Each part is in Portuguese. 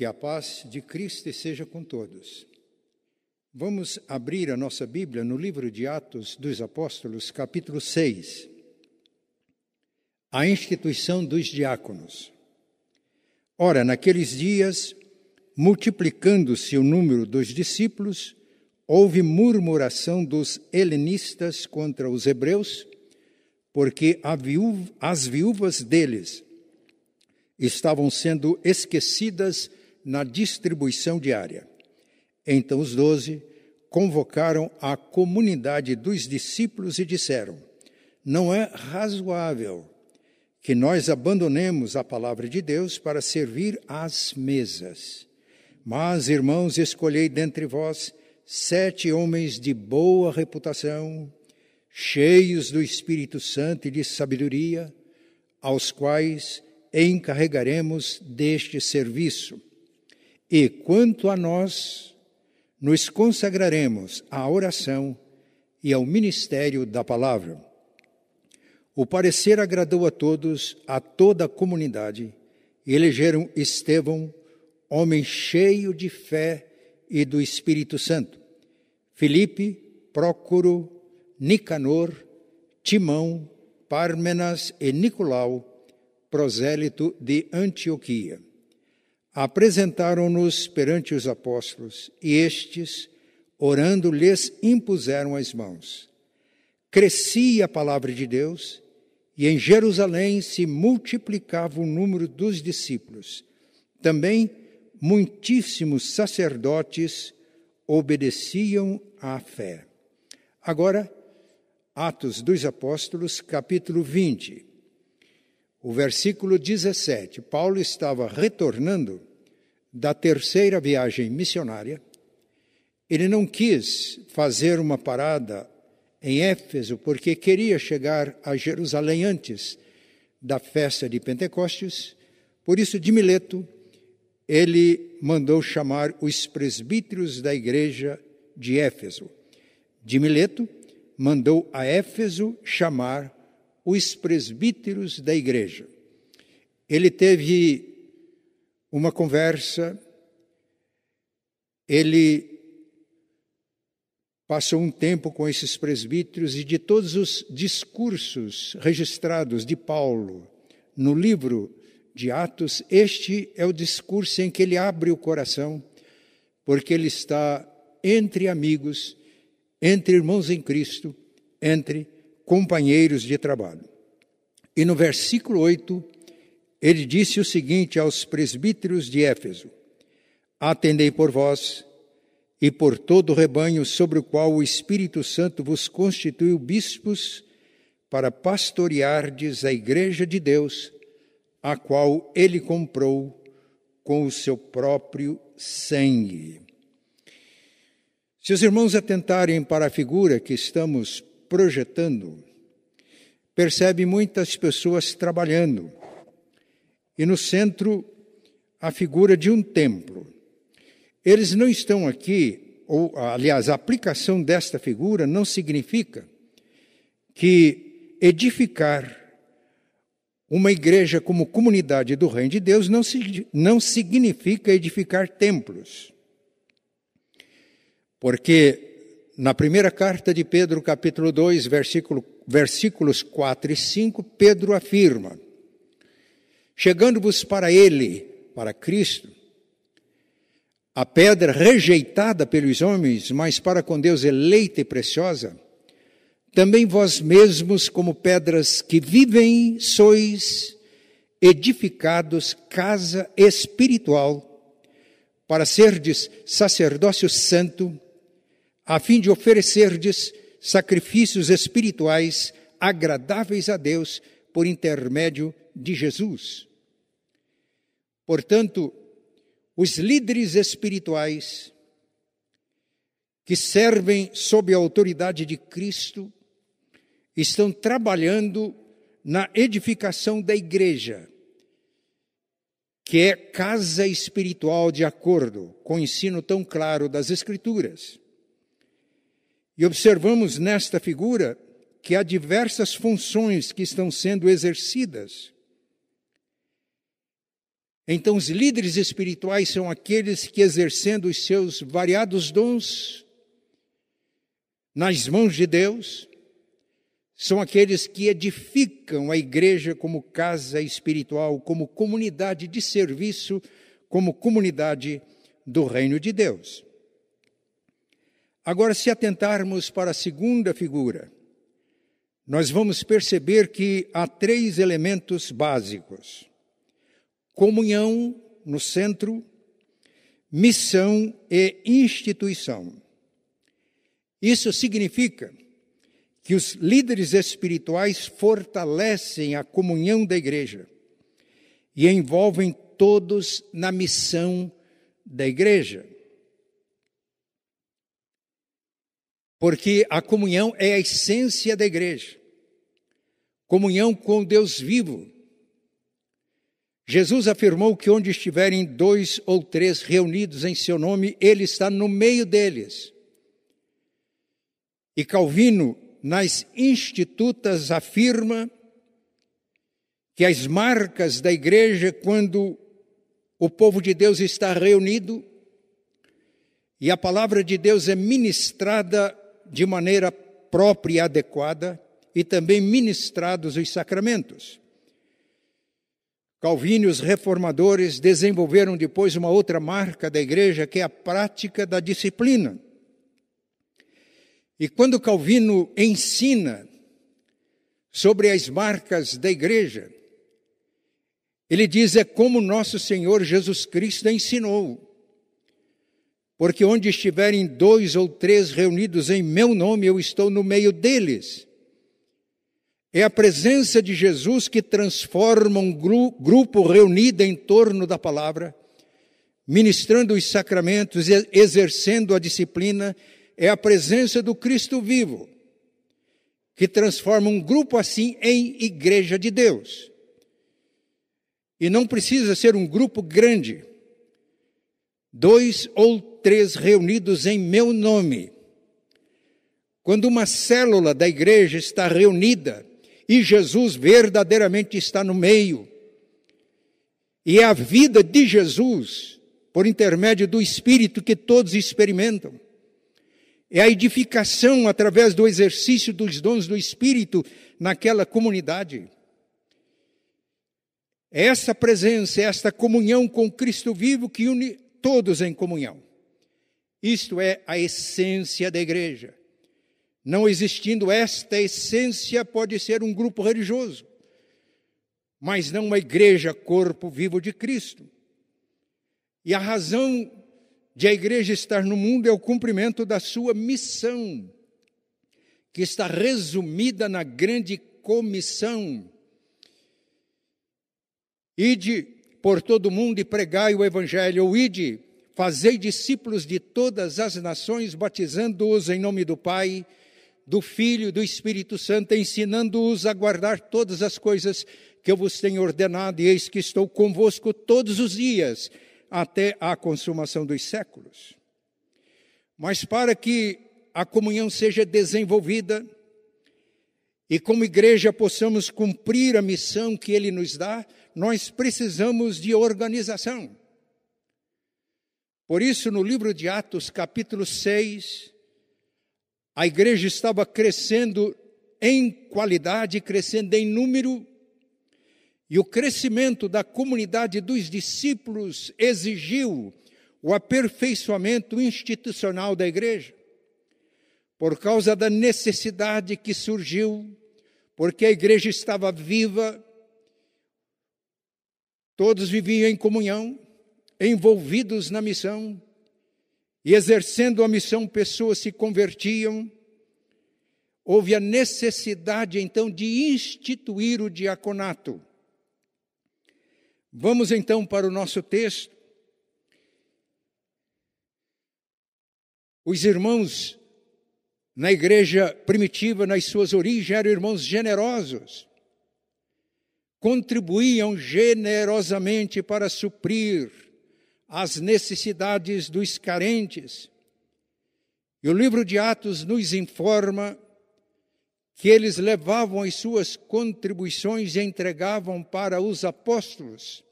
Que a paz de Cristo seja com todos. Vamos abrir a nossa Bíblia no livro de Atos dos Apóstolos, capítulo 6. A instituição dos diáconos. Ora, naqueles dias, multiplicando-se o número dos discípulos, houve murmuração dos helenistas contra os hebreus, porque as viúvas deles estavam sendo esquecidas na distribuição diária. Então os doze convocaram a comunidade dos discípulos e disseram: Não é razoável que nós abandonemos a palavra de Deus para servir às mesas. Mas, irmãos, escolhei dentre vós sete homens de boa reputação, cheios do Espírito Santo e de sabedoria, aos quais encarregaremos deste serviço. E quanto a nós, nos consagraremos à oração e ao ministério da palavra. O parecer agradou a todos, a toda a comunidade, e elegeram Estevão, homem cheio de fé e do Espírito Santo, Filipe, Prócoro, Nicanor, Timão, Pármenas e Nicolau, prosélito de Antioquia. Apresentaram-nos perante os apóstolos, e estes, orando, lhes impuseram as mãos. Crescia a palavra de Deus, e em Jerusalém se multiplicava o número dos discípulos. Também muitíssimos sacerdotes obedeciam à fé. Agora, Atos dos Apóstolos, capítulo 20 o versículo 17. Paulo estava retornando da terceira viagem missionária. Ele não quis fazer uma parada em Éfeso porque queria chegar a Jerusalém antes da festa de Pentecostes. Por isso, de Mileto, ele mandou chamar os presbíteros da igreja de Éfeso. De Mileto, mandou a Éfeso chamar os presbíteros da igreja. Ele teve uma conversa, ele passou um tempo com esses presbíteros e de todos os discursos registrados de Paulo no livro de Atos, este é o discurso em que ele abre o coração, porque ele está entre amigos, entre irmãos em Cristo, entre companheiros de trabalho. E no versículo 8, ele disse o seguinte aos presbíteros de Éfeso: Atendei por vós e por todo o rebanho sobre o qual o Espírito Santo vos constituiu bispos para pastoreardes a igreja de Deus, a qual ele comprou com o seu próprio sangue. Se os irmãos atentarem para a figura que estamos projetando, percebe muitas pessoas trabalhando. E no centro, a figura de um templo. Eles não estão aqui, ou aliás, a aplicação desta figura não significa que edificar uma igreja como comunidade do Reino de Deus não, não significa edificar templos. Porque na primeira carta de Pedro, capítulo 2, versículo, versículos 4 e 5, Pedro afirma: Chegando-vos para Ele, para Cristo, a pedra rejeitada pelos homens, mas para com Deus eleita e preciosa, também vós mesmos, como pedras que vivem, sois edificados casa espiritual, para serdes sacerdócio santo, a fim de oferecerdes sacrifícios espirituais agradáveis a Deus por intermédio de Jesus. Portanto, os líderes espirituais que servem sob a autoridade de Cristo estão trabalhando na edificação da igreja, que é casa espiritual de acordo com o ensino tão claro das Escrituras. E observamos nesta figura que há diversas funções que estão sendo exercidas. Então, os líderes espirituais são aqueles que, exercendo os seus variados dons nas mãos de Deus, são aqueles que edificam a igreja como casa espiritual, como comunidade de serviço, como comunidade do reino de Deus. Agora, se atentarmos para a segunda figura, nós vamos perceber que há três elementos básicos: comunhão no centro, missão e instituição. Isso significa que os líderes espirituais fortalecem a comunhão da igreja e envolvem todos na missão da igreja. Porque a comunhão é a essência da igreja. Comunhão com Deus vivo. Jesus afirmou que onde estiverem dois ou três reunidos em seu nome, ele está no meio deles. E Calvino, nas Institutas, afirma que as marcas da igreja, quando o povo de Deus está reunido e a palavra de Deus é ministrada de maneira própria e adequada, e também ministrados os sacramentos. Calvino e os reformadores desenvolveram depois uma outra marca da igreja, que é a prática da disciplina. E quando Calvino ensina sobre as marcas da igreja, ele diz: é como nosso Senhor Jesus Cristo ensinou. Porque onde estiverem dois ou três reunidos em meu nome, eu estou no meio deles. É a presença de Jesus que transforma um grupo reunido em torno da palavra, ministrando os sacramentos, exercendo a disciplina é a presença do Cristo vivo, que transforma um grupo assim em igreja de Deus. E não precisa ser um grupo grande, dois ou três reunidos em meu nome. Quando uma célula da igreja está reunida e Jesus verdadeiramente está no meio, e é a vida de Jesus, por intermédio do Espírito que todos experimentam, é a edificação através do exercício dos dons do Espírito naquela comunidade. É essa presença, é esta comunhão com Cristo vivo que une todos em comunhão. Isto é a essência da igreja. Não existindo esta essência, pode ser um grupo religioso, mas não uma igreja, corpo vivo de Cristo. E a razão de a igreja estar no mundo é o cumprimento da sua missão, que está resumida na grande comissão. Ide por todo o mundo e pregai o evangelho, ou ide, fazei discípulos de todas as nações, batizando-os em nome do Pai, do Filho e do Espírito Santo, ensinando-os a guardar todas as coisas que eu vos tenho ordenado, e eis que estou convosco todos os dias até a consumação dos séculos. Mas para que a comunhão seja desenvolvida e como igreja possamos cumprir a missão que ele nos dá, nós precisamos de organização. Por isso, no livro de Atos, capítulo 6, a igreja estava crescendo em qualidade, crescendo em número, e o crescimento da comunidade dos discípulos exigiu o aperfeiçoamento institucional da igreja, por causa da necessidade que surgiu, porque a igreja estava viva, todos viviam em comunhão, envolvidos na missão, e exercendo a missão, pessoas se convertiam. Houve a necessidade então de instituir o diaconato. Vamos então para o nosso texto. Os irmãos na igreja primitiva, nas suas origens, eram irmãos generosos. Contribuíam generosamente para suprir as necessidades dos carentes. E o livro de Atos nos informa que eles levavam as suas contribuições e entregavam para os apóstolos.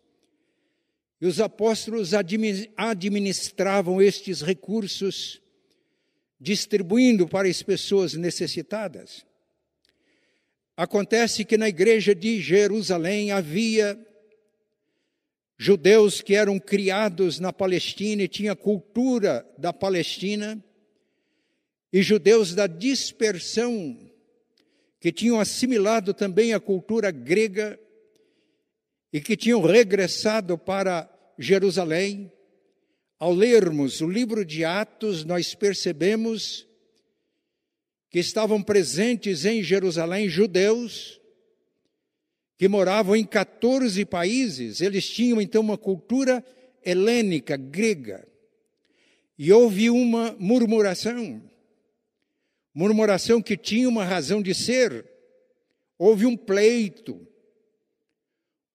E os apóstolos administravam estes recursos, distribuindo para as pessoas necessitadas. Acontece que na igreja de Jerusalém havia judeus que eram criados na Palestina e tinha cultura da Palestina, e judeus da dispersão que tinham assimilado também a cultura grega e que tinham regressado para Jerusalém. Ao lermos o livro de Atos, nós percebemos que estavam presentes em Jerusalém judeus que moravam em 14 países. Eles tinham então uma cultura helênica, grega. E houve uma murmuração murmuração que tinha uma razão de ser. Houve um pleito.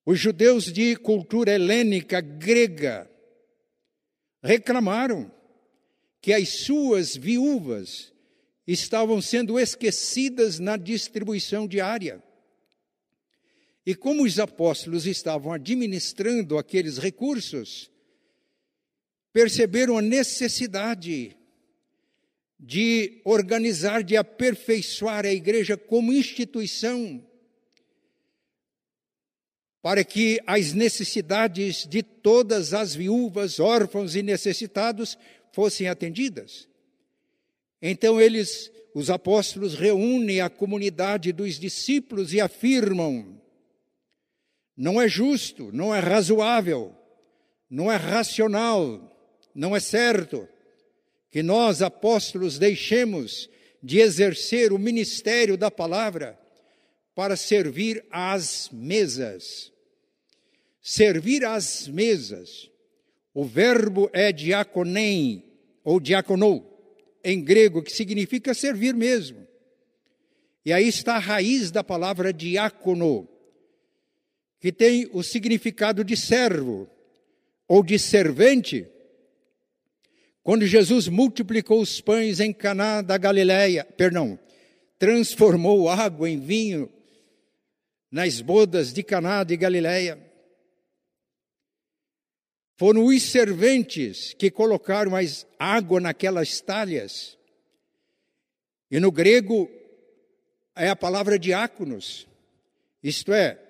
Os judeus de cultura helênica grega reclamaram que as suas viúvas estavam sendo esquecidas na distribuição diária. E como os apóstolos estavam administrando aqueles recursos, perceberam a necessidade de organizar, de aperfeiçoar a igreja como instituição, para que as necessidades de todas as viúvas, órfãos e necessitados fossem atendidas. Então eles, os apóstolos, reúnem a comunidade dos discípulos e afirmam: não é justo, não é razoável, não é racional, não é certo que nós, apóstolos, deixemos de exercer o ministério da palavra para servir às mesas. Servir às mesas. O verbo é diaconem, ou diaconou, em grego, que significa servir mesmo. E aí está a raiz da palavra diácono, que tem o significado de servo ou de servente, quando Jesus multiplicou os pães em Caná da Galileia, perdão, transformou água em vinho nas bodas de Caná de Galileia. Foram os serventes que colocaram mais água naquelas talhas. E no grego é a palavra diáconos, isto é,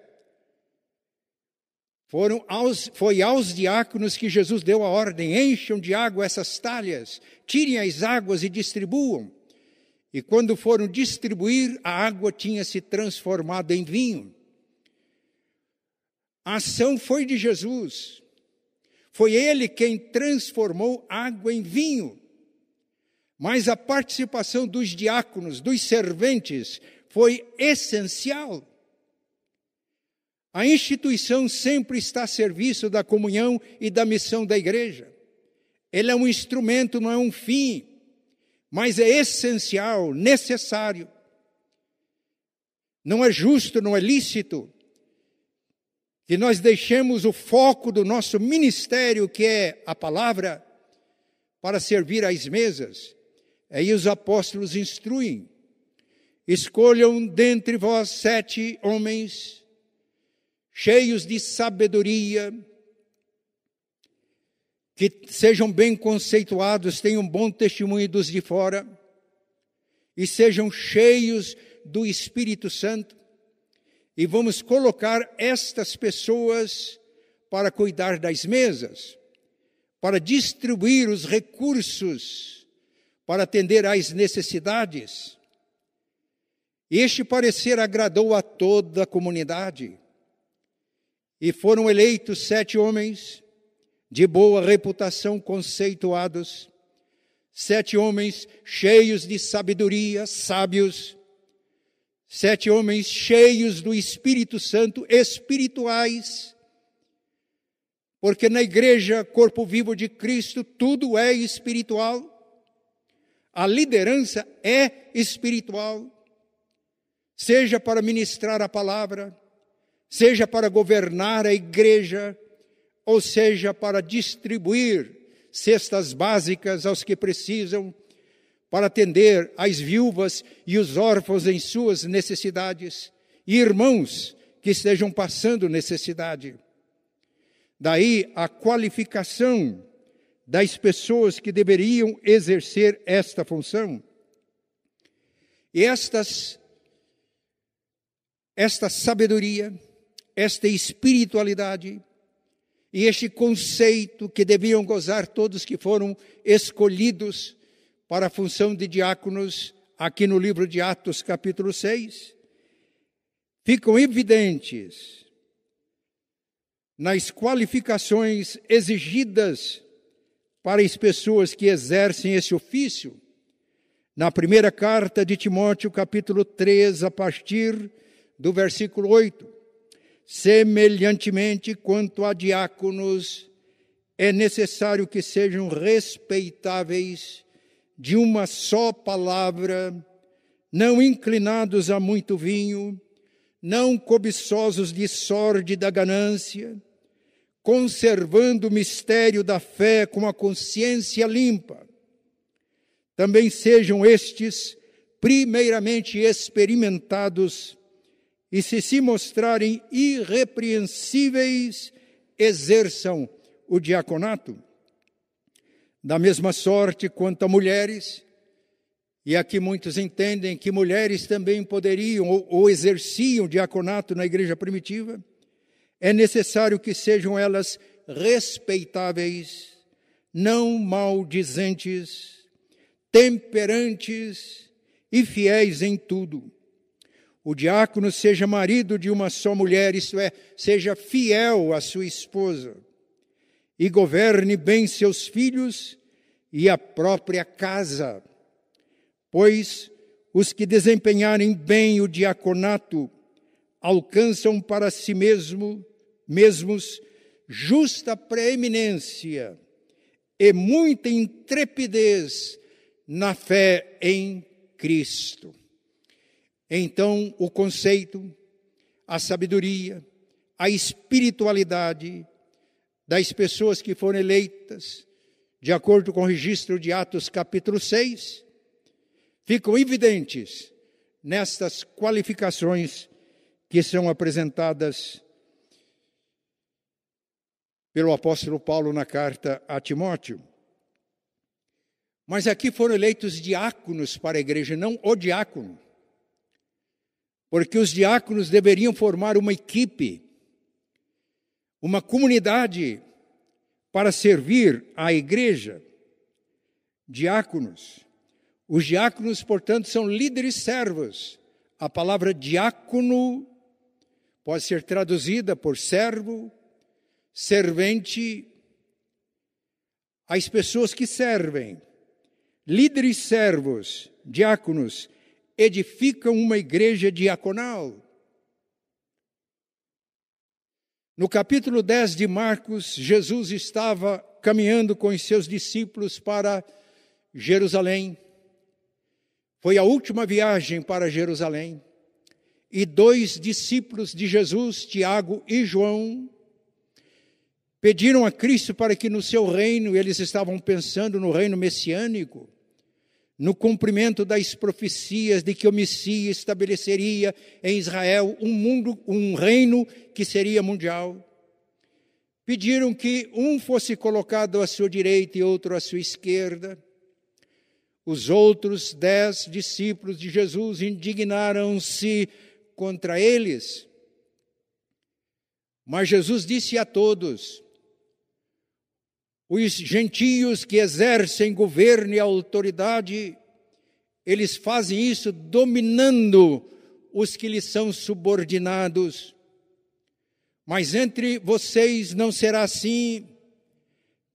foram aos, foi aos diáconos que Jesus deu a ordem: encham de água essas talhas, tirem as águas e distribuam. E quando foram distribuir, a água tinha se transformado em vinho. A ação foi de Jesus. Foi ele quem transformou água em vinho. Mas a participação dos diáconos, dos serventes, foi essencial. A instituição sempre está a serviço da comunhão e da missão da igreja. Ele é um instrumento, não é um fim, mas é essencial, necessário. Não é justo, não é lícito que nós deixemos o foco do nosso ministério, que é a palavra, para servir às mesas. Aí os apóstolos instruem: escolham dentre vós sete homens cheios de sabedoria, que sejam bem conceituados, tenham bom testemunho dos de fora, e sejam cheios do Espírito Santo, e vamos colocar estas pessoas para cuidar das mesas, para distribuir os recursos, para atender às necessidades. Este parecer agradou a toda a comunidade. E foram eleitos sete homens de boa reputação, conceituados, sete homens cheios de sabedoria, sábios, sete homens cheios do Espírito Santo, espirituais, porque na igreja, corpo vivo de Cristo, tudo é espiritual, a liderança é espiritual, seja para ministrar a palavra, seja para governar a igreja, ou seja para distribuir cestas básicas aos que precisam, para atender as viúvas e os órfãos em suas necessidades, e irmãos que estejam passando necessidade. Daí a qualificação das pessoas que deveriam exercer esta função. E estas, esta sabedoria, esta espiritualidade e este conceito que deviam gozar todos que foram escolhidos para a função de diáconos, aqui no livro de Atos, capítulo 6, ficam evidentes nas qualificações exigidas para as pessoas que exercem esse ofício. Na primeira carta de Timóteo, capítulo 3, a partir do versículo 8. Semelhantemente, quanto a diáconos, é necessário que sejam respeitáveis, de uma só palavra, não inclinados a muito vinho, não cobiçosos de sorte da ganância, conservando o mistério da fé com a consciência limpa. Também sejam estes primeiramente experimentados e se se mostrarem irrepreensíveis, exerçam o diaconato. Da mesma sorte quanto a mulheres, e aqui muitos entendem que mulheres também poderiam ou, ou exerciam diaconato na igreja primitiva, é necessário que sejam elas respeitáveis, não maldizentes, temperantes e fiéis em tudo o diácono seja marido de uma só mulher, isto é, seja fiel à sua esposa, e governe bem seus filhos e a própria casa. Pois os que desempenharem bem o diaconato alcançam para si mesmo, mesmos justa preeminência e muita intrepidez na fé em Cristo. Então, o conceito, a sabedoria, a espiritualidade das pessoas que foram eleitas, de acordo com o registro de Atos capítulo 6, ficam evidentes nestas qualificações que são apresentadas pelo apóstolo Paulo na carta a Timóteo. Mas aqui foram eleitos diáconos para a igreja, não o diácono porque os diáconos deveriam formar uma equipe, uma comunidade para servir à igreja. Diáconos. Os diáconos, portanto, são líderes servos. A palavra diácono pode ser traduzida por servo, servente, as pessoas que servem. Líderes servos, diáconos, edificam uma igreja diaconal. No capítulo 10 de Marcos, Jesus estava caminhando com os seus discípulos para Jerusalém. Foi a última viagem para Jerusalém. E dois discípulos de Jesus, Tiago e João, pediram a Cristo para que no seu reino, eles estavam pensando no reino messiânico, no cumprimento das profecias de que o Messias estabeleceria em Israel um mundo, um reino que seria mundial. Pediram que um fosse colocado à sua direita e outro à sua esquerda. Os outros dez discípulos de Jesus indignaram-se contra eles. Mas Jesus disse a todos: os gentios que exercem governo e autoridade, eles fazem isso dominando os que lhes são subordinados. Mas entre vocês não será assim.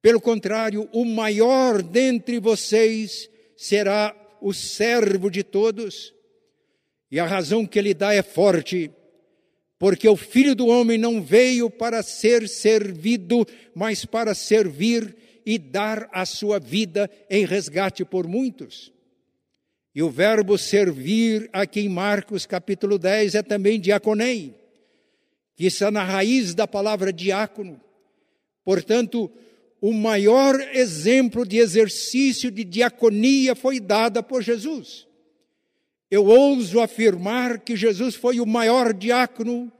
Pelo contrário, o maior dentre vocês será o servo de todos. E a razão que ele dá é forte porque o filho do homem não veio para ser servido, mas para servir e dar a sua vida em resgate por muitos. E o verbo servir, aqui em Marcos capítulo 10, é também diaconei, que está na raiz da palavra diácono. Portanto, o maior exemplo de exercício de diaconia foi dada por Jesus. Eu ouso afirmar que Jesus foi o maior diácono,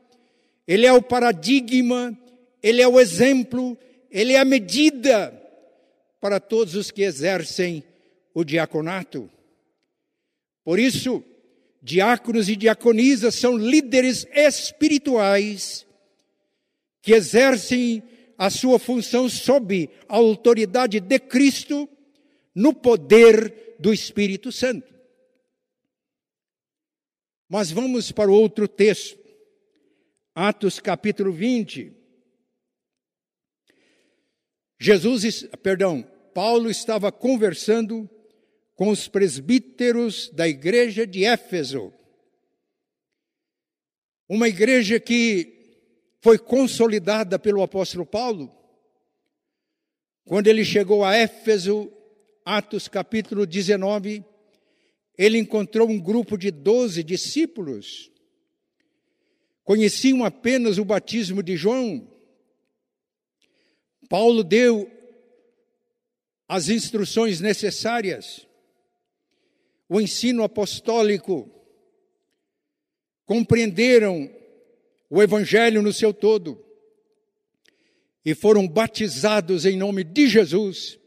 ele é o paradigma, ele é o exemplo, ele é a medida para todos os que exercem o diaconato. Por isso, diáconos e diaconisas são líderes espirituais que exercem a sua função sob a autoridade de Cristo no poder do Espírito Santo. Mas vamos para outro texto, Atos capítulo 20. Jesus, perdão, Paulo estava conversando com os presbíteros da igreja de Éfeso. Uma igreja que foi consolidada pelo apóstolo Paulo. Quando ele chegou a Éfeso, Atos capítulo 19, ele encontrou um grupo de doze discípulos. Conheciam apenas o batismo de João. Paulo deu as instruções necessárias o ensino apostólico, compreenderam o Evangelho no seu todo e foram batizados em nome de Jesus,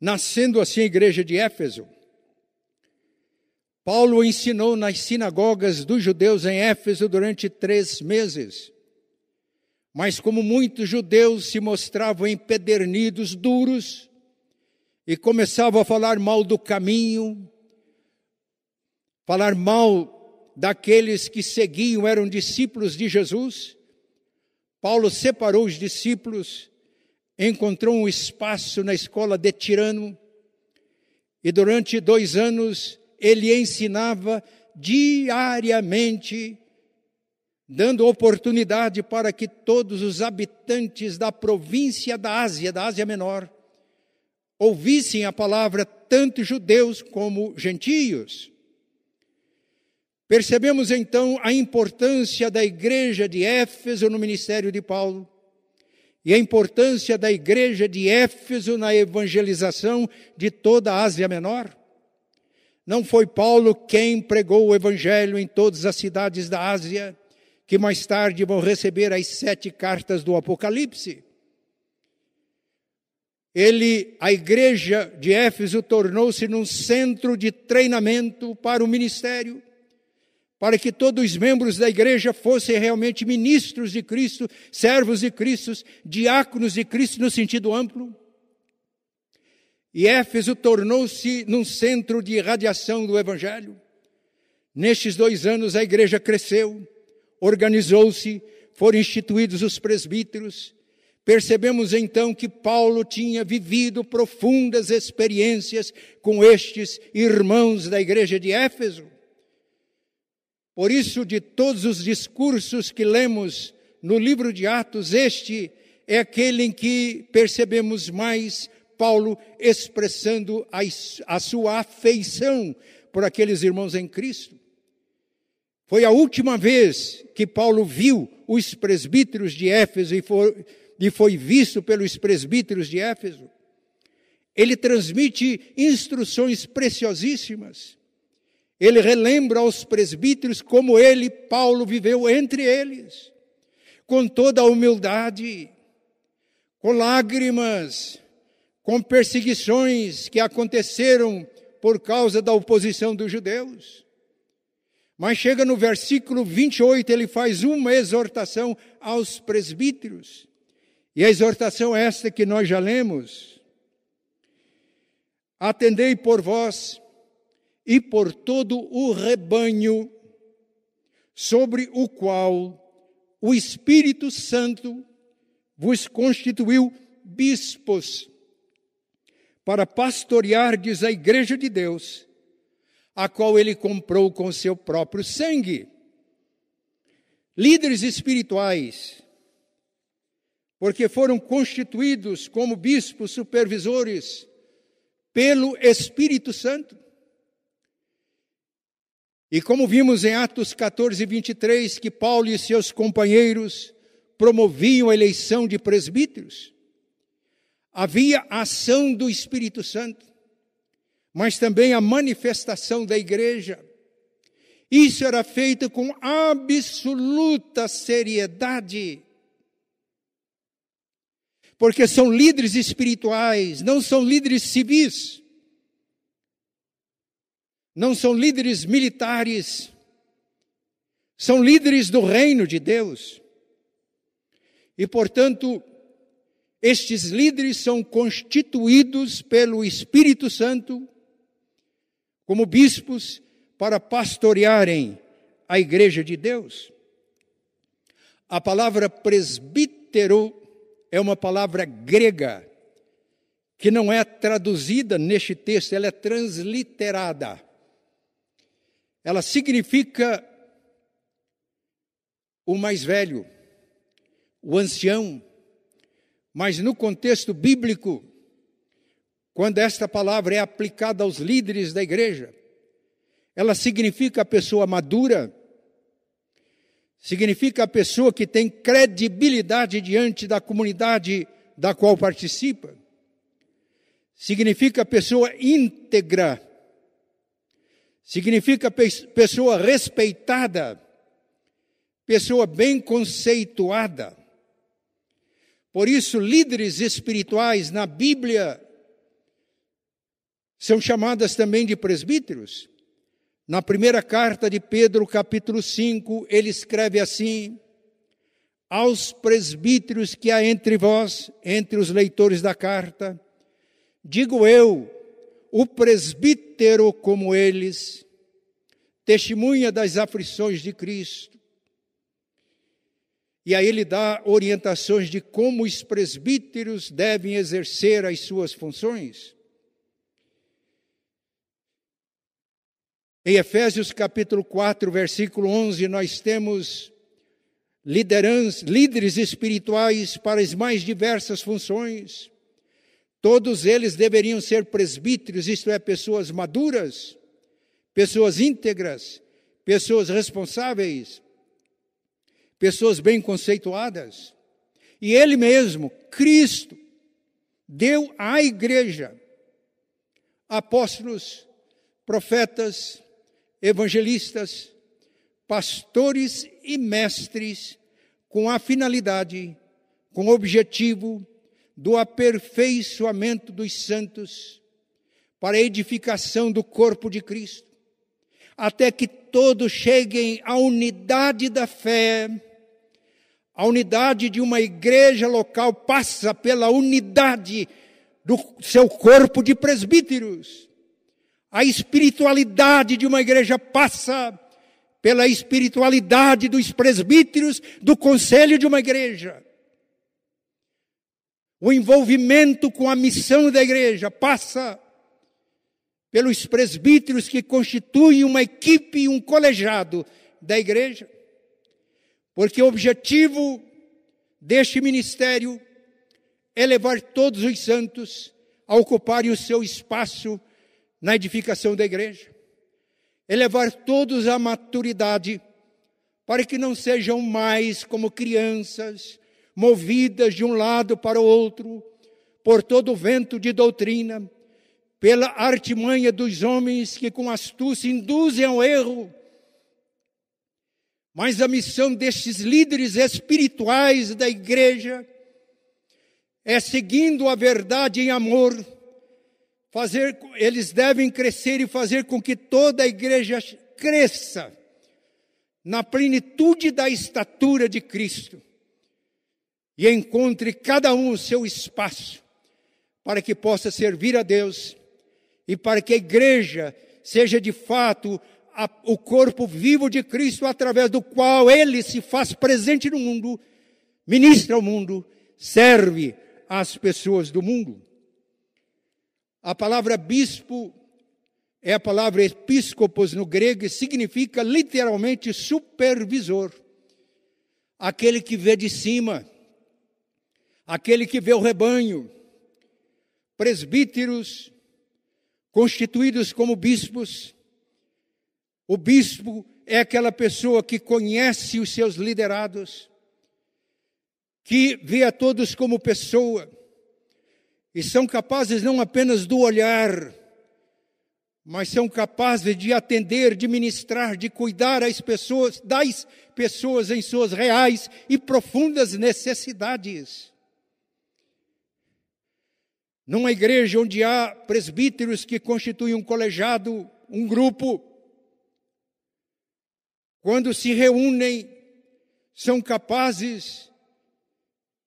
nascendo assim a igreja de Éfeso. Paulo ensinou nas sinagogas dos judeus em Éfeso durante três meses. Mas, como muitos judeus se mostravam empedernidos, duros, e começavam a falar mal do caminho, falar mal daqueles que seguiam, eram discípulos de Jesus. Paulo separou os discípulos, encontrou um espaço na escola de Tirano, e durante dois anos ele ensinava diariamente, dando oportunidade para que todos os habitantes da província da Ásia, da Ásia Menor, ouvissem a palavra, tanto judeus como gentios. Percebemos então a importância da igreja de Éfeso no ministério de Paulo e a importância da igreja de Éfeso na evangelização de toda a Ásia Menor. Não foi Paulo quem pregou o evangelho em todas as cidades da Ásia, que mais tarde vão receber as sete cartas do Apocalipse. Ele, a igreja de Éfeso tornou-se num centro de treinamento para o ministério para que todos os membros da igreja fossem realmente ministros de Cristo, servos de Cristo, diáconos de Cristo no sentido amplo. E Éfeso tornou-se num centro de irradiação do Evangelho. Nestes dois anos a igreja cresceu, organizou-se, foram instituídos os presbíteros. Percebemos então que Paulo tinha vivido profundas experiências com estes irmãos da igreja de Éfeso. Por isso, de todos os discursos que lemos no livro de Atos, este é aquele em que percebemos mais Paulo expressando a, a sua afeição por aqueles irmãos em Cristo. Foi a última vez que Paulo viu os presbíteros de Éfeso e foi, e foi visto pelos presbíteros de Éfeso. Ele transmite instruções preciosíssimas. Ele relembra aos presbíteros como ele, Paulo, viveu entre eles, com toda a humildade, com lágrimas, com perseguições que aconteceram por causa da oposição dos judeus. Mas chega no versículo 28, ele faz uma exortação aos presbíteros. E a exortação é esta que nós já lemos. Atendei por vós e por todo o rebanho sobre o qual o Espírito Santo vos constituiu bispos para pastoreardes a igreja de Deus, a qual ele comprou com seu próprio sangue. Líderes espirituais, porque foram constituídos como bispos supervisores pelo Espírito Santo. E como vimos em Atos 14, 23, que Paulo e seus companheiros promoviam a eleição de presbíteros, havia a ação do Espírito Santo, mas também a manifestação da igreja. Isso era feito com absoluta seriedade. porque são líderes espirituais, não são líderes civis, não são líderes militares, são líderes do reino de Deus. E, portanto, estes líderes são constituídos pelo Espírito Santo como bispos para pastorearem a igreja de Deus. A palavra presbítero é uma palavra grega que não é traduzida neste texto, ela é transliterada. Ela significa o mais velho, o ancião, mas no contexto bíblico, quando esta palavra é aplicada aos líderes da igreja, ela significa a pessoa madura, significa a pessoa que tem credibilidade diante da comunidade da qual participa, significa a pessoa íntegra, significa pessoa respeitada, pessoa bem conceituada. Por isso, líderes espirituais na Bíblia são chamadas também de presbíteros. Na primeira carta de Pedro, capítulo 5, ele escreve assim: Aos presbíteros que há entre vós, entre os leitores da carta, digo eu, o presbítero como eles, testemunha das aflições de Cristo e aí ele dá orientações de como os presbíteros devem exercer as suas funções. Em Efésios capítulo 4, versículo 11, nós temos líderes espirituais para as mais diversas funções. Todos eles deveriam ser presbíteros, isto é, pessoas maduras, pessoas íntegras, pessoas responsáveis, pessoas bem conceituadas. E ele mesmo, Cristo, deu à igreja apóstolos, profetas, evangelistas, pastores e mestres com a finalidade, com o objetivo do aperfeiçoamento dos santos para a edificação do corpo de Cristo, até que todos cheguem à unidade da fé. A unidade de uma igreja local passa pela unidade do seu corpo de presbíteros. A espiritualidade de uma igreja passa pela espiritualidade dos presbíteros do conselho de uma igreja. O envolvimento com a missão da igreja passa pelos presbíteros que constituem uma equipe e um colegiado da igreja, porque o objetivo deste ministério é levar todos os santos a ocuparem o seu espaço na edificação da igreja, é levar todos à maturidade, para que não sejam mais como crianças, movidas de um lado para o outro, por todo o vento de doutrina, pela artimanha dos homens que com astúcia induzem ao erro. Mas a missão destes líderes espirituais da igreja é seguindo a verdade em amor, fazer, eles devem crescer e fazer com que toda a igreja cresça na plenitude da estatura de Cristo e encontre cada um o seu espaço para que possa servir a Deus e para que a igreja seja de fato a, o corpo vivo de Cristo através do qual ele se faz presente no mundo, ministra ao mundo, serve às pessoas do mundo. A palavra bispo é a palavra episcopos no grego e significa literalmente supervisor. Aquele que vê de cima, aquele que vê o rebanho. Presbíteros constituídos como bispos. O bispo é aquela pessoa que conhece os seus liderados, que vê a todos como pessoa, e são capazes não apenas do olhar, mas são capazes de atender, de ministrar, de cuidar às pessoas, das pessoas em suas reais e profundas necessidades. numa igreja onde há presbíteros que constituem um colegiado, um grupo, quando se reúnem, são capazes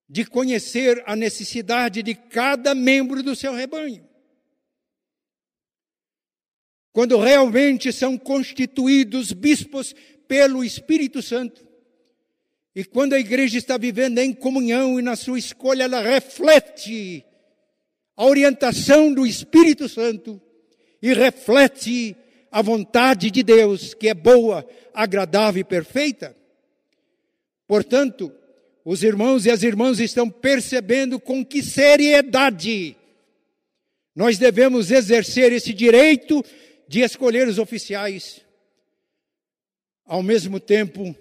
de conhecer a necessidade de cada membro do seu rebanho. Quando realmente são constituídos bispos pelo Espírito Santo. E quando a igreja está vivendo em comunhão e na sua escolha, ela reflete a orientação do Espírito Santo e reflete a vontade de Deus, que é boa, agradável e perfeita. Portanto, os irmãos e as irmãs estão percebendo com que seriedade nós devemos exercer esse direito de escolher os oficiais, ao mesmo tempo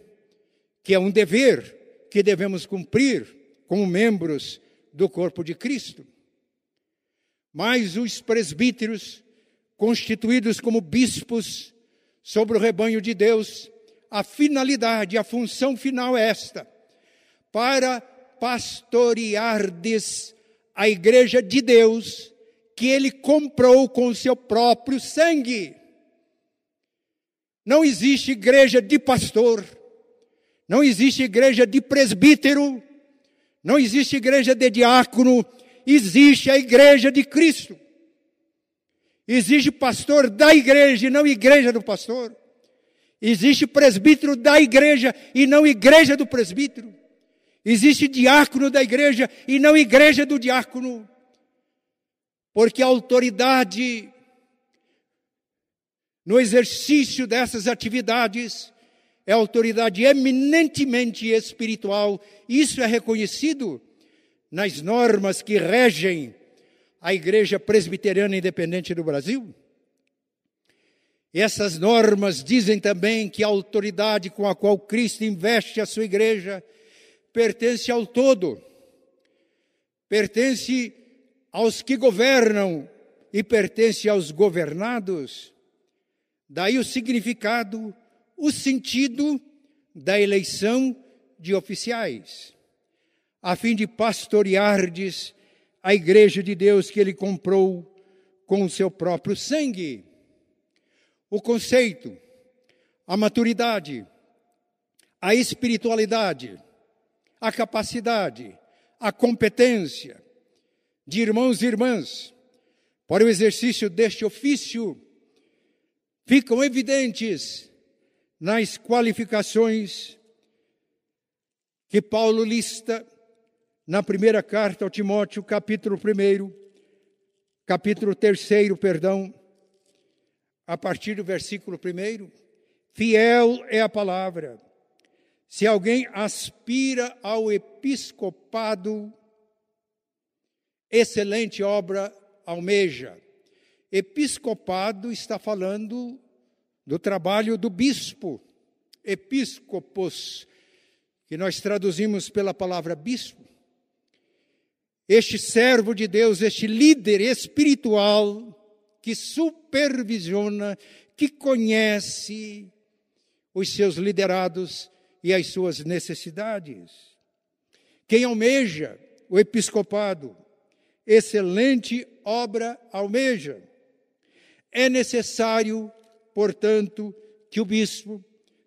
que é um dever que devemos cumprir como membros do corpo de Cristo. Mas os presbíteros, constituídos como bispos sobre o rebanho de Deus, a finalidade, a função final é esta: para pastoreardes a igreja de Deus que ele comprou com o seu próprio sangue. Não existe igreja de pastor, não existe igreja de presbítero, não existe igreja de diácono, existe a igreja de Cristo. Existe pastor da igreja e não igreja do pastor. Existe presbítero da igreja e não igreja do presbítero. Existe diácono da igreja e não igreja do diácono. Porque a autoridade no exercício dessas atividades é autoridade eminentemente espiritual. Isso é reconhecido nas normas que regem a Igreja Presbiteriana Independente do Brasil. Essas normas dizem também que a autoridade com a qual Cristo investe a sua igreja pertence ao todo, pertence aos que governam e pertence aos governados. Daí o significado, o sentido da eleição de oficiais, a fim de pastoreardes a igreja de Deus que ele comprou com o seu próprio sangue. O conceito, a maturidade, a espiritualidade, a capacidade, a competência de irmãos e irmãs para o exercício deste ofício ficam evidentes nas qualificações que Paulo lista na primeira carta ao Timóteo, capítulo 1, capítulo 3, perdão, a partir do versículo 1. Fiel é a palavra se alguém aspira ao episcopado, excelente obra almeja. Episcopado está falando do trabalho do bispo, episcopos, que nós traduzimos pela palavra bispo. Este servo de Deus, este líder espiritual que supervisiona, que conhece os seus liderados e as suas necessidades. Quem almeja o episcopado, excelente obra almeja. É necessário, portanto, que o bispo,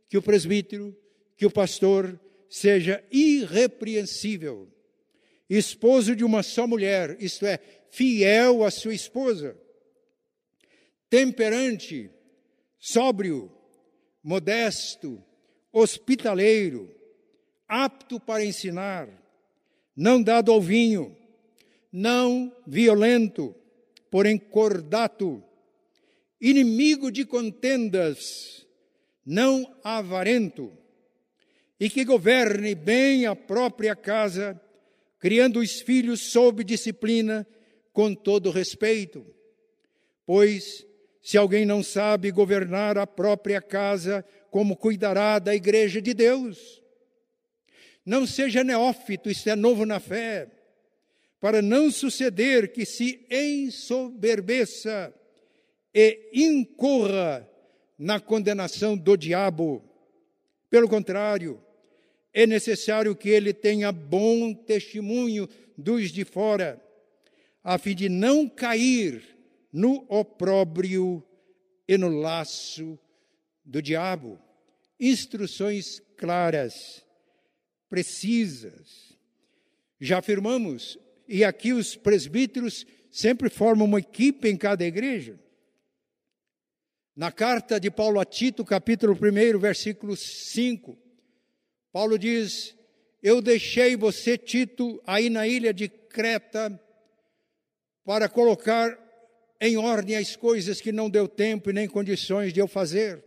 que o presbítero, que o pastor seja irrepreensível, esposo de uma só mulher, isto é, fiel à sua esposa, temperante, sóbrio, modesto, hospitaleiro, apto para ensinar, não dado ao vinho, não violento, porém cordato, inimigo de contendas, não avarento, e que governe bem a própria casa, criando os filhos sob disciplina, com todo respeito. Pois, se alguém não sabe governar a própria casa, como cuidará da igreja de Deus. Não seja neófito, isto é novo na fé, para não suceder que se ensoberbeça e incorra na condenação do diabo. Pelo contrário, é necessário que ele tenha bom testemunho dos de fora, a fim de não cair no opróbrio e no laço do diabo. Instruções claras, precisas. Já afirmamos, e aqui os presbíteros sempre formam uma equipe em cada igreja. Na carta de Paulo a Tito, capítulo 1, versículo 5, Paulo diz: Eu deixei você, Tito, aí na ilha de Creta, para colocar em ordem as coisas que não deu tempo e nem condições de eu fazer.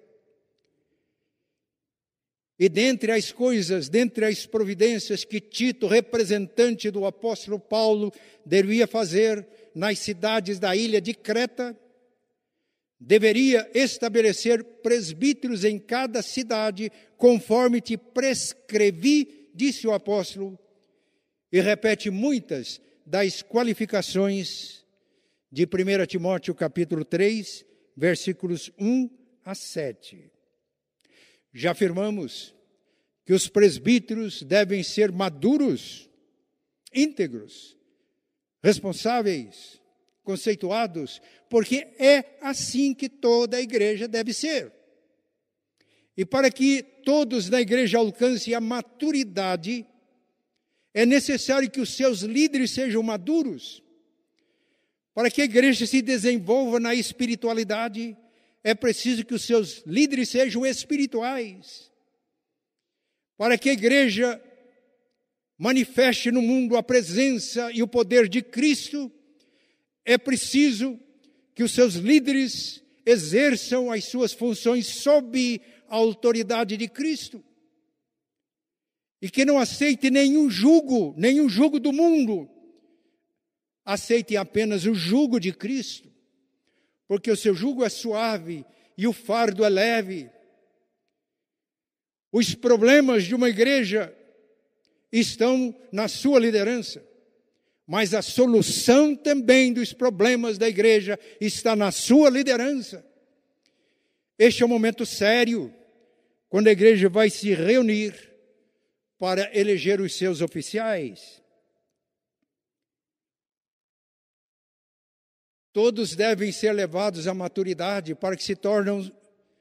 E dentre as coisas, dentre as providências que Tito, representante do apóstolo Paulo, devia fazer nas cidades da ilha de Creta, deveria estabelecer presbíteros em cada cidade, conforme te prescrevi, disse o apóstolo, e repete muitas das qualificações de 1 Timóteo capítulo 3, versículos 1 a 7. Já afirmamos que os presbíteros devem ser maduros, íntegros, responsáveis, conceituados, porque é assim que toda a igreja deve ser. E para que todos na igreja alcancem a maturidade, é necessário que os seus líderes sejam maduros. Para que a igreja se desenvolva na espiritualidade, é preciso que os seus líderes sejam espirituais. Para que a igreja manifeste no mundo a presença e o poder de Cristo, é preciso que os seus líderes exerçam as suas funções sob a autoridade de Cristo. E que não aceite nenhum jugo, nenhum jugo do mundo. Aceite apenas o jugo de Cristo, porque o seu jugo é suave e o fardo é leve. Os problemas de uma igreja estão na sua liderança mas a solução também dos problemas da igreja está na sua liderança. Este é um momento sério, quando a igreja vai se reunir para eleger os seus oficiais. Todos devem ser levados à maturidade para que se tornem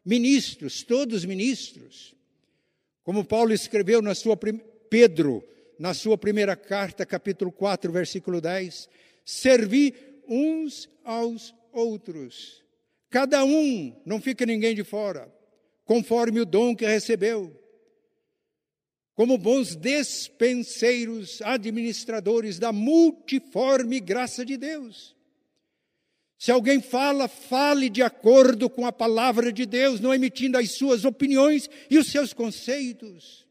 ministros, todos ministros. Como Paulo escreveu na sua Pedro, na sua primeira carta, capítulo 4, versículo 10, servi uns aos outros. Cada um, não fica ninguém de fora, conforme o dom que recebeu. Como bons despenseiros, administradores da multiforme graça de Deus. Se alguém fala, fale de acordo com a palavra de Deus, não emitindo as suas opiniões e os seus conceitos.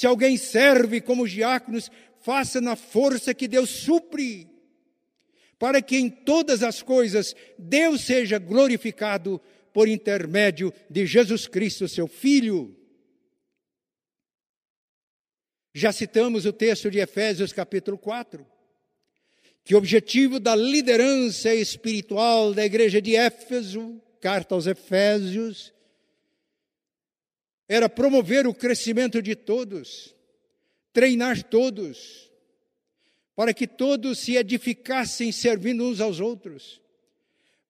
Se alguém serve como diáconos, faça na força que Deus supre, para que em todas as coisas Deus seja glorificado por intermédio de Jesus Cristo, seu Filho. Já citamos o texto de Efésios capítulo 4, que o objetivo da liderança espiritual da igreja de Éfeso, carta aos Efésios, era promover o crescimento de todos, treinar todos, para que todos se edificassem servindo uns aos outros,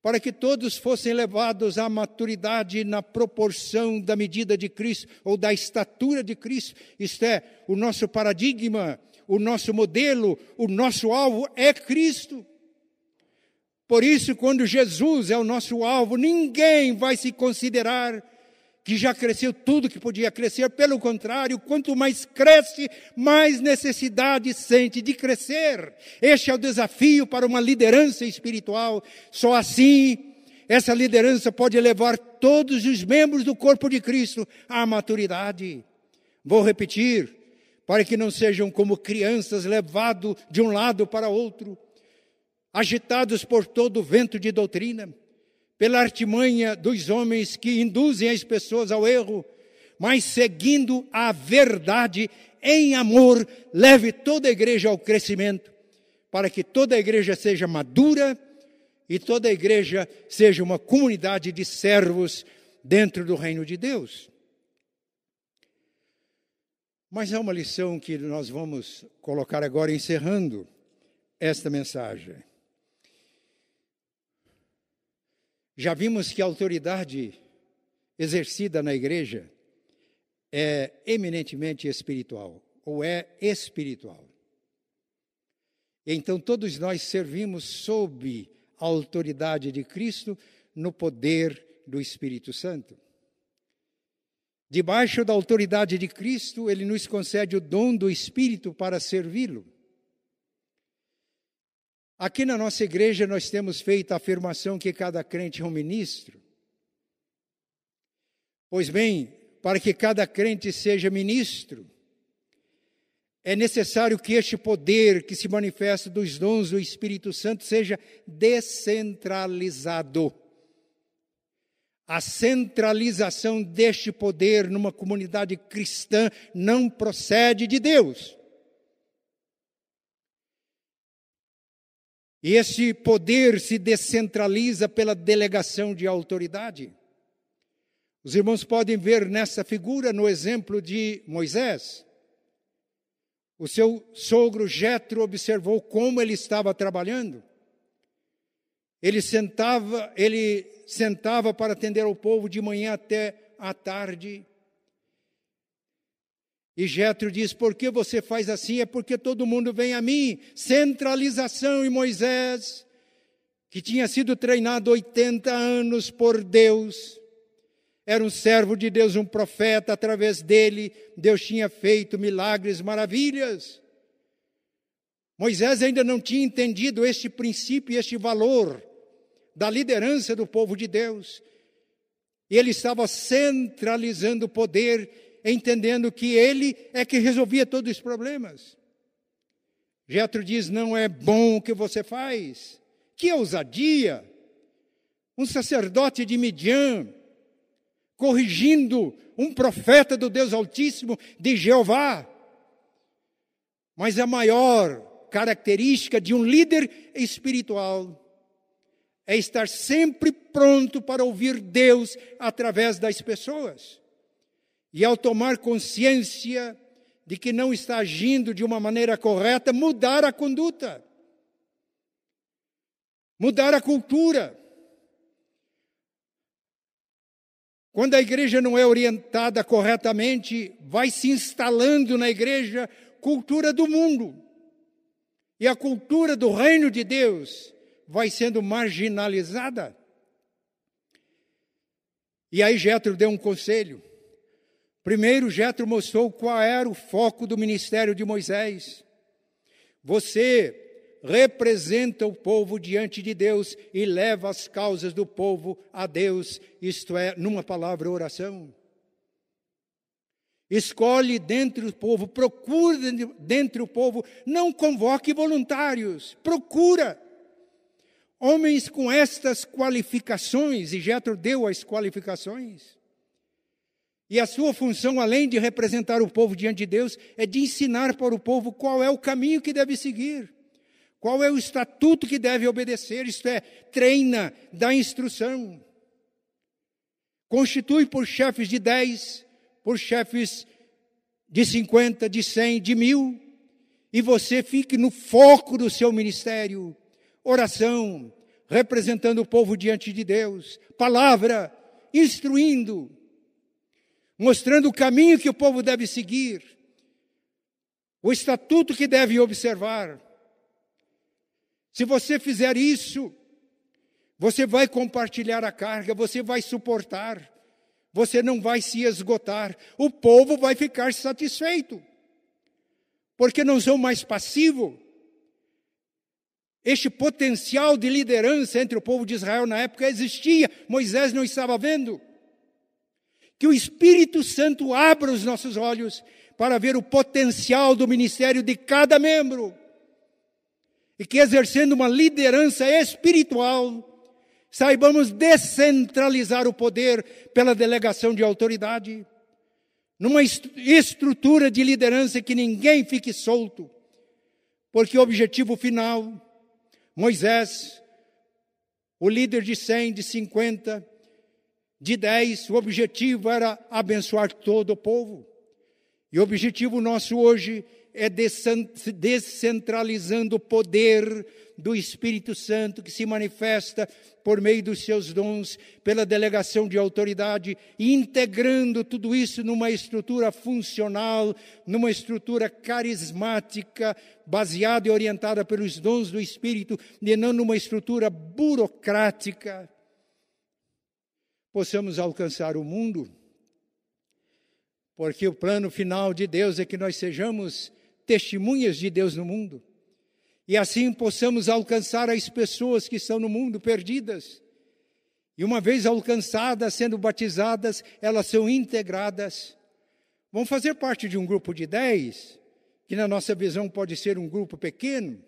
para que todos fossem levados à maturidade na proporção da medida de Cristo ou da estatura de Cristo. Isto é, o nosso paradigma, o nosso modelo, o nosso alvo é Cristo. Por isso, quando Jesus é o nosso alvo, ninguém vai se considerar que já cresceu tudo que podia crescer, pelo contrário, quanto mais cresce, mais necessidade sente de crescer. Este é o desafio para uma liderança espiritual. Só assim essa liderança pode levar todos os membros do corpo de Cristo à maturidade. Vou repetir, para que não sejam como crianças levados de um lado para outro, agitados por todo o vento de doutrina pela artimanha dos homens que induzem as pessoas ao erro, mas seguindo a verdade em amor, leve toda a igreja ao crescimento, para que toda a igreja seja madura e toda a igreja seja uma comunidade de servos dentro do reino de Deus. Mas há uma lição que nós vamos colocar agora encerrando esta mensagem. Já vimos que a autoridade exercida na igreja é eminentemente espiritual, ou é espiritual. Então, todos nós servimos sob a autoridade de Cristo no poder do Espírito Santo. Debaixo da autoridade de Cristo, ele nos concede o dom do Espírito para servi-lo. Aqui na nossa igreja nós temos feito a afirmação que cada crente é um ministro. Pois bem, para que cada crente seja ministro, é necessário que este poder que se manifesta dos dons do Espírito Santo seja descentralizado. A centralização deste poder numa comunidade cristã não procede de Deus. E esse poder se descentraliza pela delegação de autoridade. Os irmãos podem ver nessa figura, no exemplo de Moisés. O seu sogro Jetro observou como ele estava trabalhando. Ele sentava, ele sentava para atender ao povo de manhã até à tarde. E Jetro diz: Por que você faz assim? É porque todo mundo vem a mim. Centralização. E Moisés, que tinha sido treinado 80 anos por Deus, era um servo de Deus, um profeta, através dele, Deus tinha feito milagres, maravilhas. Moisés ainda não tinha entendido este princípio este valor da liderança do povo de Deus. E ele estava centralizando o poder, entendendo que ele é que resolvia todos os problemas. Jetro diz: Não é bom o que você faz. Que ousadia! Um sacerdote de Midian, corrigindo um profeta do Deus Altíssimo, de Jeová. Mas a maior característica de um líder espiritual é estar sempre pronto para ouvir Deus através das pessoas. E ao tomar consciência de que não está agindo de uma maneira correta, mudar a conduta, mudar a cultura. Quando a igreja não é orientada corretamente, vai se instalando na igreja cultura do mundo. E a cultura do reino de Deus vai sendo marginalizada. E aí Jetro deu um conselho. Primeiro, Jetro mostrou qual era o foco do ministério de Moisés. Você representa o povo diante de Deus e leva as causas do povo a Deus, isto é, numa palavra, oração. Escolhe dentre o povo, procura dentre o povo, não convoque voluntários, procura homens com estas qualificações, e Jetro deu as qualificações. E a sua função, além de representar o povo diante de Deus, é de ensinar para o povo qual é o caminho que deve seguir. Qual é o estatuto que deve obedecer? Isto é, treina, dá instrução. Constitui por chefes de dez, por chefes de cinquenta, de cem, de mil, e você fique no foco do seu ministério. Oração, representando o povo diante de Deus. Palavra, instruindo, mostrando o caminho que o povo deve seguir, o estatuto que deve observar se você fizer isso, você vai compartilhar a carga, você vai suportar, você não vai se esgotar, o povo vai ficar satisfeito, porque não são mais passivo. Este potencial de liderança entre o povo de Israel na época existia, Moisés não estava vendo. Que o Espírito Santo abra os nossos olhos para ver o potencial do ministério de cada membro. E que exercendo uma liderança espiritual, saibamos descentralizar o poder pela delegação de autoridade, numa estrutura de liderança que ninguém fique solto, porque o objetivo final, Moisés, o líder de 100, de 50, de 10, o objetivo era abençoar todo o povo. E o objetivo nosso hoje é descentralizando o poder do Espírito Santo que se manifesta por meio dos seus dons, pela delegação de autoridade, integrando tudo isso numa estrutura funcional, numa estrutura carismática, baseada e orientada pelos dons do Espírito, e não numa estrutura burocrática, possamos alcançar o mundo, porque o plano final de Deus é que nós sejamos testemunhas de Deus no mundo e assim possamos alcançar as pessoas que estão no mundo perdidas. E uma vez alcançadas, sendo batizadas, elas são integradas. Vão fazer parte de um grupo de dez, que na nossa visão pode ser um grupo pequeno.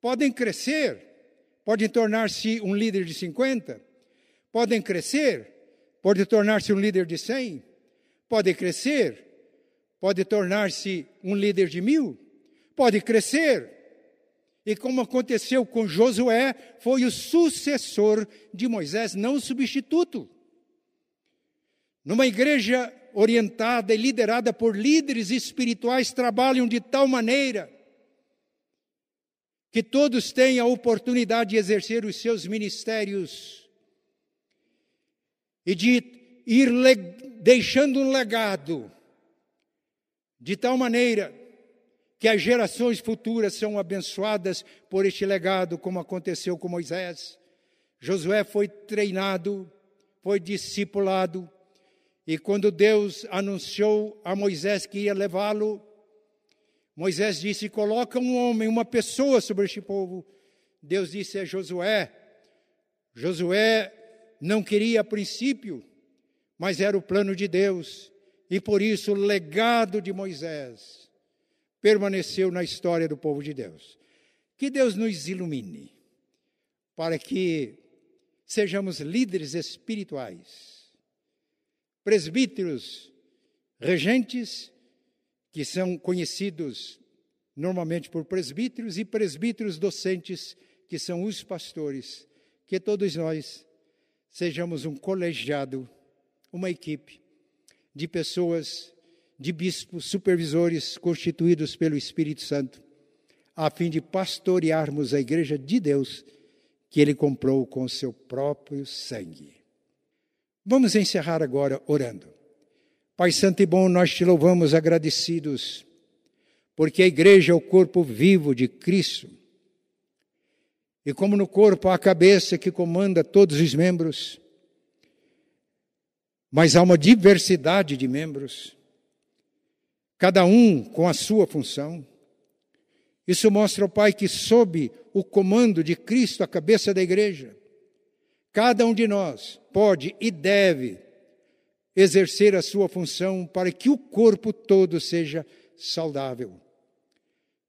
Podem crescer, podem tornar-se um líder de 50, podem crescer, pode tornar-se um líder de 100, pode crescer, pode tornar-se um líder de mil pode crescer. E como aconteceu com Josué, foi o sucessor de Moisés, não o substituto. Numa igreja orientada e liderada por líderes espirituais, trabalham de tal maneira que todos tenham a oportunidade de exercer os seus ministérios e de ir deixando um legado, de tal maneira que as gerações futuras são abençoadas por este legado, como aconteceu com Moisés. Josué foi treinado, foi discipulado, e quando Deus anunciou a Moisés que ia levá-lo, Moisés disse: Coloca um homem, uma pessoa sobre este povo. Deus disse a Josué. Josué não queria a princípio, mas era o plano de Deus, e por isso o legado de Moisés permaneceu na história do povo de Deus. Que Deus nos ilumine para que sejamos líderes espirituais, presbíteros, regentes, que são conhecidos normalmente por presbíteros, e presbíteros docentes, que são os pastores, que todos nós sejamos um colegiado, uma equipe de pessoas de bispos supervisores constituídos pelo Espírito Santo, a fim de pastorearmos a igreja de Deus que ele comprou com seu próprio sangue. Vamos encerrar agora orando. Pai Santo e bom, nós te louvamos agradecidos, porque a igreja é o corpo vivo de Cristo. E como no corpo há a cabeça que comanda todos os membros, mas há uma diversidade de membros cada um com a sua função. Isso mostra ao Pai que, sob o comando de Cristo, a cabeça da igreja, cada um de nós pode e deve exercer a sua função para que o corpo todo seja saudável.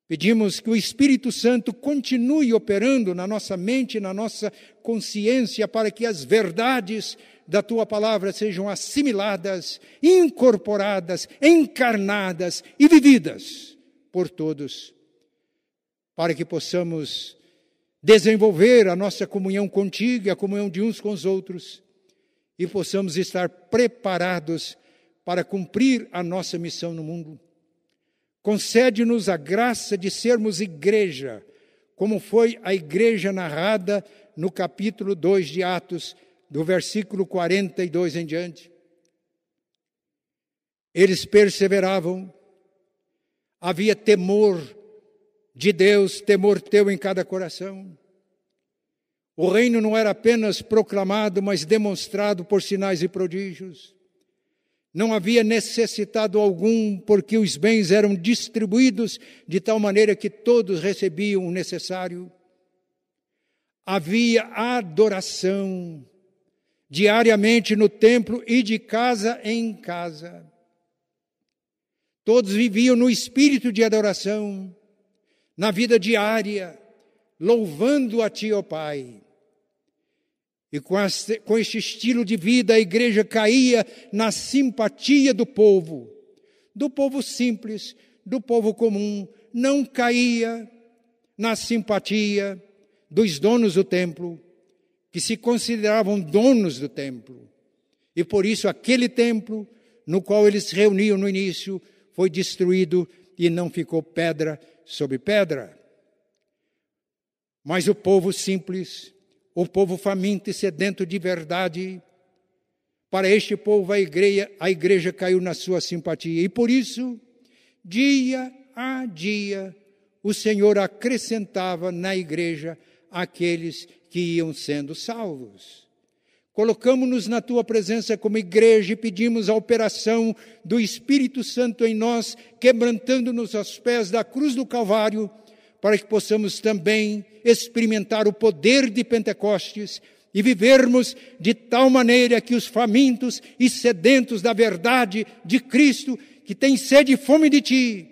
Pedimos que o Espírito Santo continue operando na nossa mente, na nossa consciência, para que as verdades da tua palavra sejam assimiladas, incorporadas, encarnadas e vividas por todos, para que possamos desenvolver a nossa comunhão contigo e a comunhão de uns com os outros e possamos estar preparados para cumprir a nossa missão no mundo. Concede-nos a graça de sermos igreja, como foi a igreja narrada no capítulo 2 de Atos, do versículo 42 em diante. Eles perseveravam, havia temor de Deus, temor teu em cada coração. O reino não era apenas proclamado, mas demonstrado por sinais e prodígios. Não havia necessitado algum, porque os bens eram distribuídos de tal maneira que todos recebiam o necessário. Havia adoração, diariamente no templo e de casa em casa. Todos viviam no espírito de adoração, na vida diária, louvando a Ti, ó Pai. E com este, com este estilo de vida, a igreja caía na simpatia do povo, do povo simples, do povo comum, não caía na simpatia dos donos do templo, que se consideravam donos do templo. E por isso aquele templo no qual eles se reuniam no início foi destruído e não ficou pedra sobre pedra. Mas o povo simples, o povo faminto e sedento de verdade, para este povo a igreja, a igreja caiu na sua simpatia. E por isso, dia a dia, o Senhor acrescentava na igreja aqueles que iam sendo salvos. Colocamos-nos na tua presença como igreja e pedimos a operação do Espírito Santo em nós, quebrantando-nos aos pés da cruz do Calvário, para que possamos também experimentar o poder de Pentecostes e vivermos de tal maneira que os famintos e sedentos da verdade de Cristo, que têm sede e fome de Ti,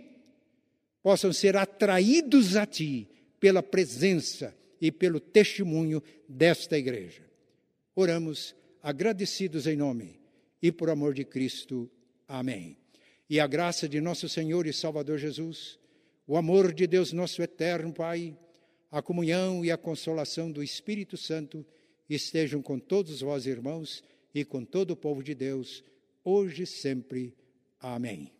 possam ser atraídos a Ti pela presença e pelo testemunho desta igreja. Oramos agradecidos em nome e por amor de Cristo. Amém. E a graça de nosso Senhor e Salvador Jesus, o amor de Deus nosso eterno Pai, a comunhão e a consolação do Espírito Santo estejam com todos vós, irmãos, e com todo o povo de Deus, hoje e sempre. Amém.